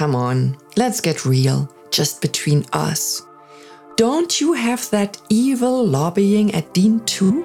Come on, let's get real, just between us. Don't you have that evil lobbying at DIN too?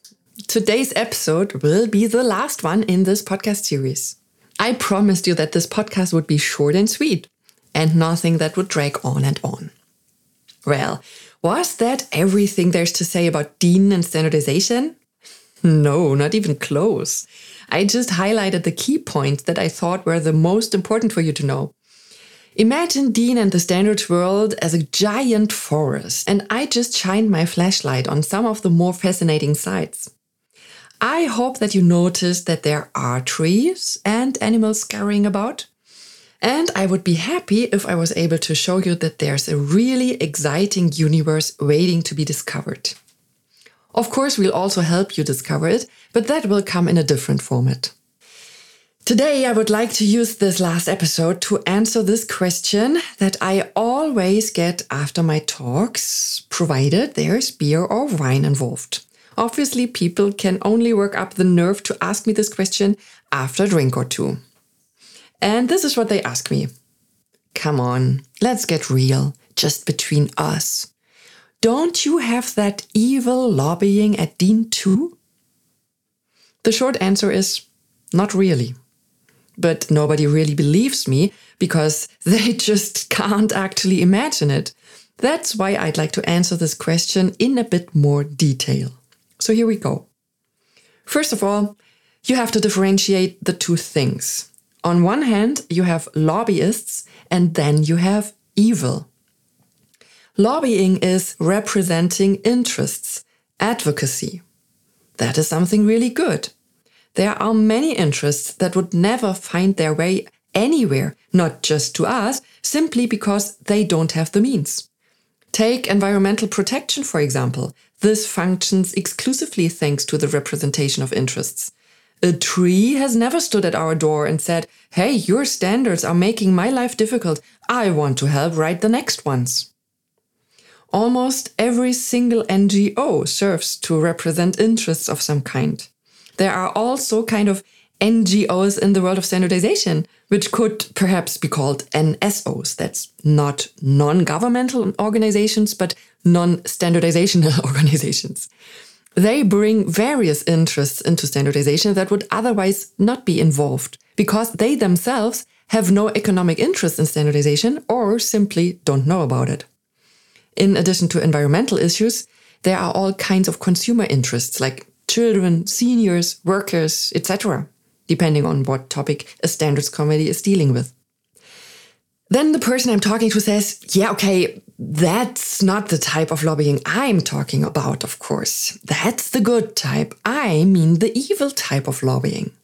today's episode will be the last one in this podcast series. I promised you that this podcast would be short and sweet and nothing that would drag on and on. Well, was that everything there's to say about DIN and standardization? No, not even close. I just highlighted the key points that I thought were the most important for you to know. Imagine DIN and the standards world as a giant forest, and I just shined my flashlight on some of the more fascinating sides. I hope that you noticed that there are trees and animals scurrying about. And I would be happy if I was able to show you that there's a really exciting universe waiting to be discovered. Of course, we'll also help you discover it, but that will come in a different format. Today, I would like to use this last episode to answer this question that I always get after my talks, provided there's beer or wine involved. Obviously, people can only work up the nerve to ask me this question after a drink or two. And this is what they ask me Come on, let's get real, just between us. Don't you have that evil lobbying at DIN too? The short answer is not really but nobody really believes me because they just can't actually imagine it. That's why I'd like to answer this question in a bit more detail. So here we go. First of all, you have to differentiate the two things. On one hand, you have lobbyists, and then you have evil. Lobbying is representing interests, advocacy. That is something really good. There are many interests that would never find their way anywhere, not just to us, simply because they don't have the means. Take environmental protection, for example. This functions exclusively thanks to the representation of interests. A tree has never stood at our door and said, Hey, your standards are making my life difficult. I want to help write the next ones. Almost every single NGO serves to represent interests of some kind. There are also kind of NGOs in the world of standardization, which could perhaps be called NSOs. That's not non governmental organizations, but non standardizational organizations. They bring various interests into standardization that would otherwise not be involved because they themselves have no economic interest in standardization or simply don't know about it. In addition to environmental issues, there are all kinds of consumer interests like children, seniors, workers, etc., depending on what topic a standards committee is dealing with. Then the person I'm talking to says, Yeah, okay, that's not the type of lobbying I'm talking about, of course. That's the good type. I mean the evil type of lobbying.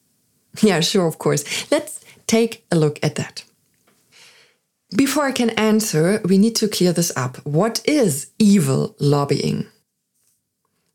Yeah, sure, of course. Let's take a look at that. Before I can answer, we need to clear this up. What is evil lobbying?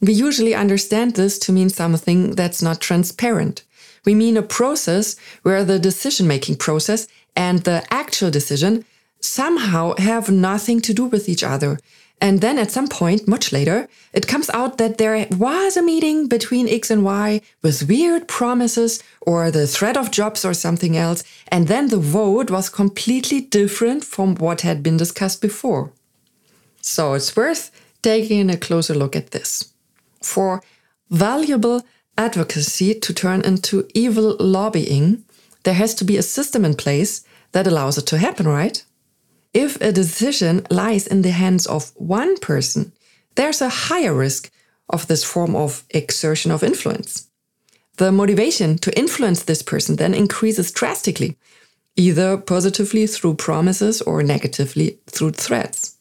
We usually understand this to mean something that's not transparent. We mean a process where the decision making process and the actual decision somehow have nothing to do with each other. And then at some point, much later, it comes out that there was a meeting between X and Y with weird promises or the threat of jobs or something else. And then the vote was completely different from what had been discussed before. So it's worth taking a closer look at this for valuable advocacy to turn into evil lobbying, there has to be a system in place that allows it to happen, right? If a decision lies in the hands of one person, there's a higher risk of this form of exertion of influence. The motivation to influence this person then increases drastically, either positively through promises or negatively through threats.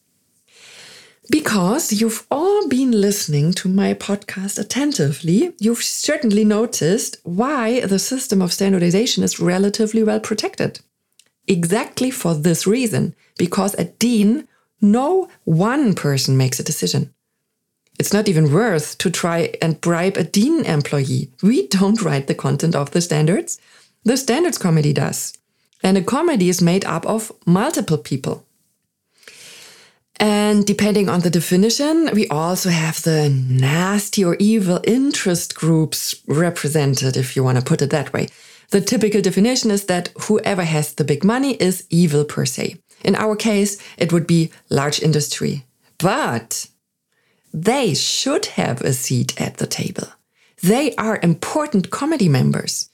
Because you've all been listening to my podcast attentively, you've certainly noticed why the system of standardization is relatively well protected. Exactly for this reason, because at DIN, no one person makes a decision. It's not even worth to try and bribe a DIN employee. We don't write the content of the standards. The standards committee does. And a committee is made up of multiple people. And depending on the definition, we also have the nasty or evil interest groups represented, if you want to put it that way. The typical definition is that whoever has the big money is evil per se. In our case, it would be large industry. But they should have a seat at the table. They are important committee members.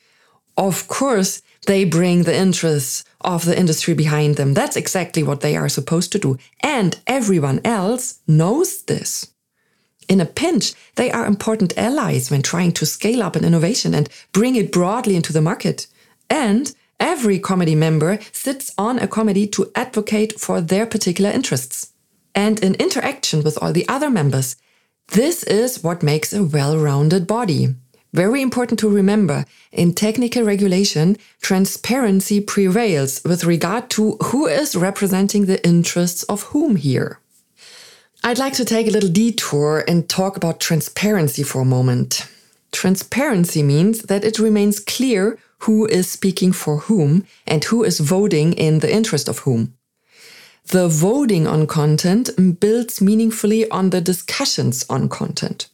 Of course, they bring the interests of the industry behind them. That's exactly what they are supposed to do. And everyone else knows this. In a pinch, they are important allies when trying to scale up an innovation and bring it broadly into the market. And every committee member sits on a committee to advocate for their particular interests. And in interaction with all the other members, this is what makes a well rounded body. Very important to remember in technical regulation, transparency prevails with regard to who is representing the interests of whom here. I'd like to take a little detour and talk about transparency for a moment. Transparency means that it remains clear who is speaking for whom and who is voting in the interest of whom. The voting on content builds meaningfully on the discussions on content.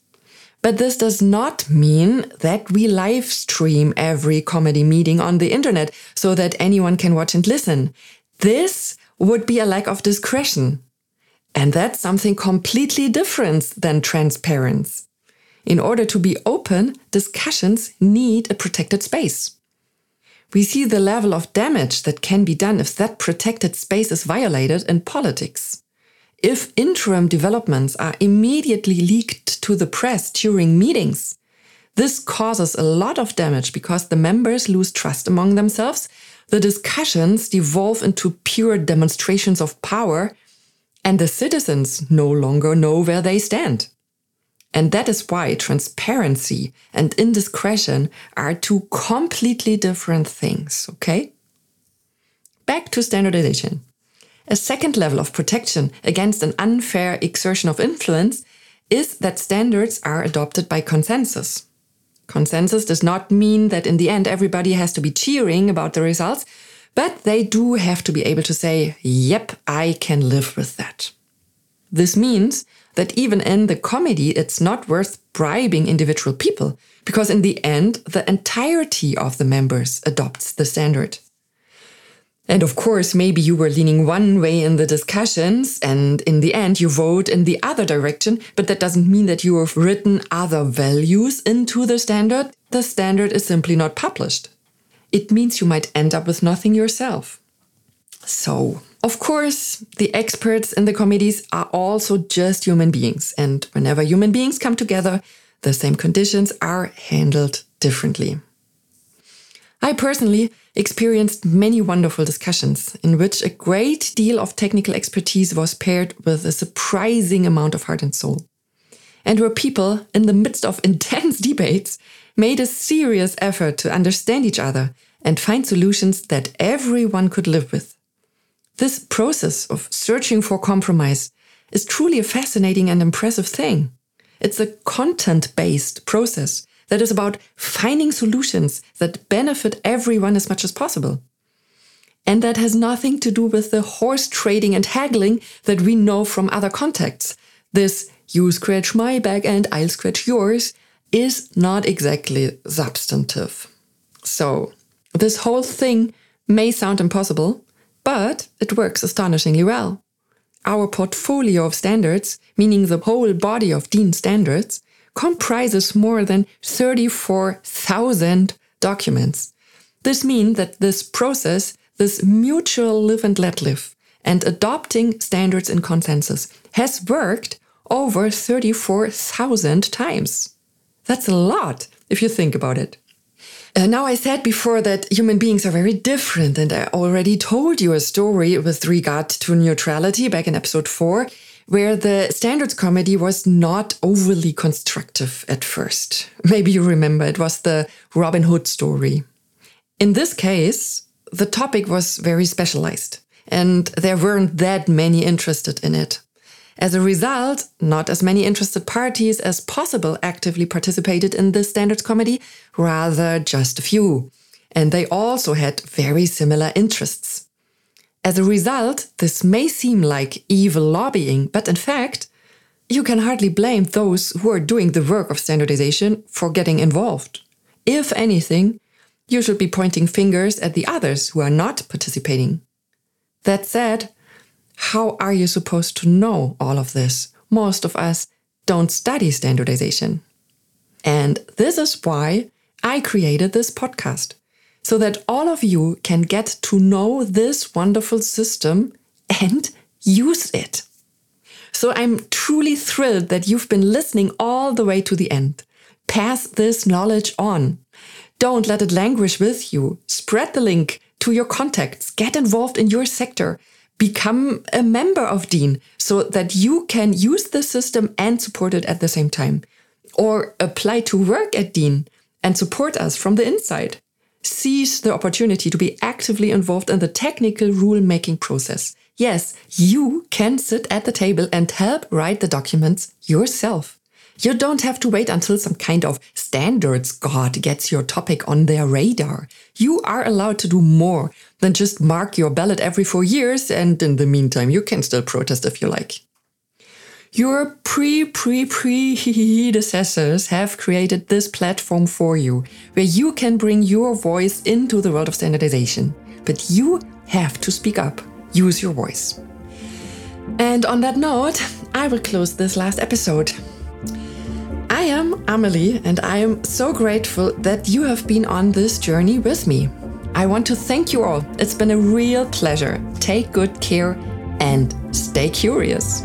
But this does not mean that we live stream every committee meeting on the internet so that anyone can watch and listen. This would be a lack of discretion. And that's something completely different than transparency. In order to be open, discussions need a protected space. We see the level of damage that can be done if that protected space is violated in politics. If interim developments are immediately leaked to the press during meetings, this causes a lot of damage because the members lose trust among themselves, the discussions devolve into pure demonstrations of power, and the citizens no longer know where they stand. And that is why transparency and indiscretion are two completely different things, okay? Back to standardization. A second level of protection against an unfair exertion of influence is that standards are adopted by consensus. Consensus does not mean that in the end everybody has to be cheering about the results, but they do have to be able to say, yep, I can live with that. This means that even in the committee, it's not worth bribing individual people, because in the end, the entirety of the members adopts the standard. And of course, maybe you were leaning one way in the discussions, and in the end, you vote in the other direction, but that doesn't mean that you have written other values into the standard. The standard is simply not published. It means you might end up with nothing yourself. So, of course, the experts in the committees are also just human beings, and whenever human beings come together, the same conditions are handled differently. I personally experienced many wonderful discussions in which a great deal of technical expertise was paired with a surprising amount of heart and soul. And where people, in the midst of intense debates, made a serious effort to understand each other and find solutions that everyone could live with. This process of searching for compromise is truly a fascinating and impressive thing. It's a content based process that is about finding solutions that benefit everyone as much as possible. And that has nothing to do with the horse trading and haggling that we know from other contexts. This you scratch my back and I'll scratch yours is not exactly substantive. So, this whole thing may sound impossible, but it works astonishingly well. Our portfolio of standards, meaning the whole body of DIN standards, comprises more than 34,000 documents. This means that this process, this mutual live and let live, and adopting standards and consensus has worked over 34,000 times. That's a lot if you think about it. Uh, now, I said before that human beings are very different, and I already told you a story with regard to neutrality back in episode 4, where the standards committee was not overly constructive at first. Maybe you remember it was the Robin Hood story. In this case, the topic was very specialized and there weren't that many interested in it. As a result, not as many interested parties as possible actively participated in the standards committee, rather just a few. And they also had very similar interests. As a result, this may seem like evil lobbying, but in fact, you can hardly blame those who are doing the work of standardization for getting involved. If anything, you should be pointing fingers at the others who are not participating. That said, how are you supposed to know all of this? Most of us don't study standardization. And this is why I created this podcast so that all of you can get to know this wonderful system and use it. So I'm truly thrilled that you've been listening all the way to the end. Pass this knowledge on. Don't let it languish with you. Spread the link to your contacts. Get involved in your sector. Become a member of DIN so that you can use the system and support it at the same time. Or apply to work at DIN and support us from the inside seize the opportunity to be actively involved in the technical rulemaking process. Yes, you can sit at the table and help write the documents yourself. You don't have to wait until some kind of standards god gets your topic on their radar. You are allowed to do more than just mark your ballot every four years, and in the meantime, you can still protest if you like. Your pre pre predecessors have created this platform for you, where you can bring your voice into the world of standardization. But you have to speak up, use your voice. And on that note, I will close this last episode. I am Amelie, and I am so grateful that you have been on this journey with me. I want to thank you all. It's been a real pleasure. Take good care and stay curious.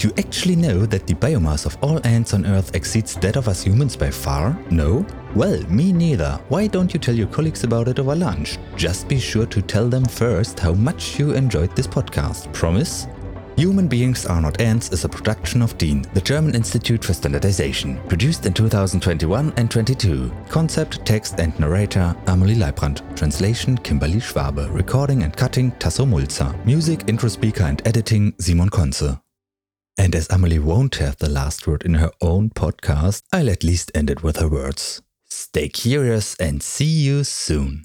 Did you actually know that the biomass of all ants on Earth exceeds that of us humans by far? No? Well, me neither. Why don't you tell your colleagues about it over lunch? Just be sure to tell them first how much you enjoyed this podcast. Promise? Human Beings Are Not Ants is a production of DIN, the German Institute for Standardization, produced in 2021 and 22. Concept, text and narrator Amelie Leibrand. Translation Kimberly Schwabe. Recording and cutting Tasso Mulzer. Music, intro speaker and editing Simon Konze. And as Amelie won't have the last word in her own podcast, I'll at least end it with her words. Stay curious and see you soon.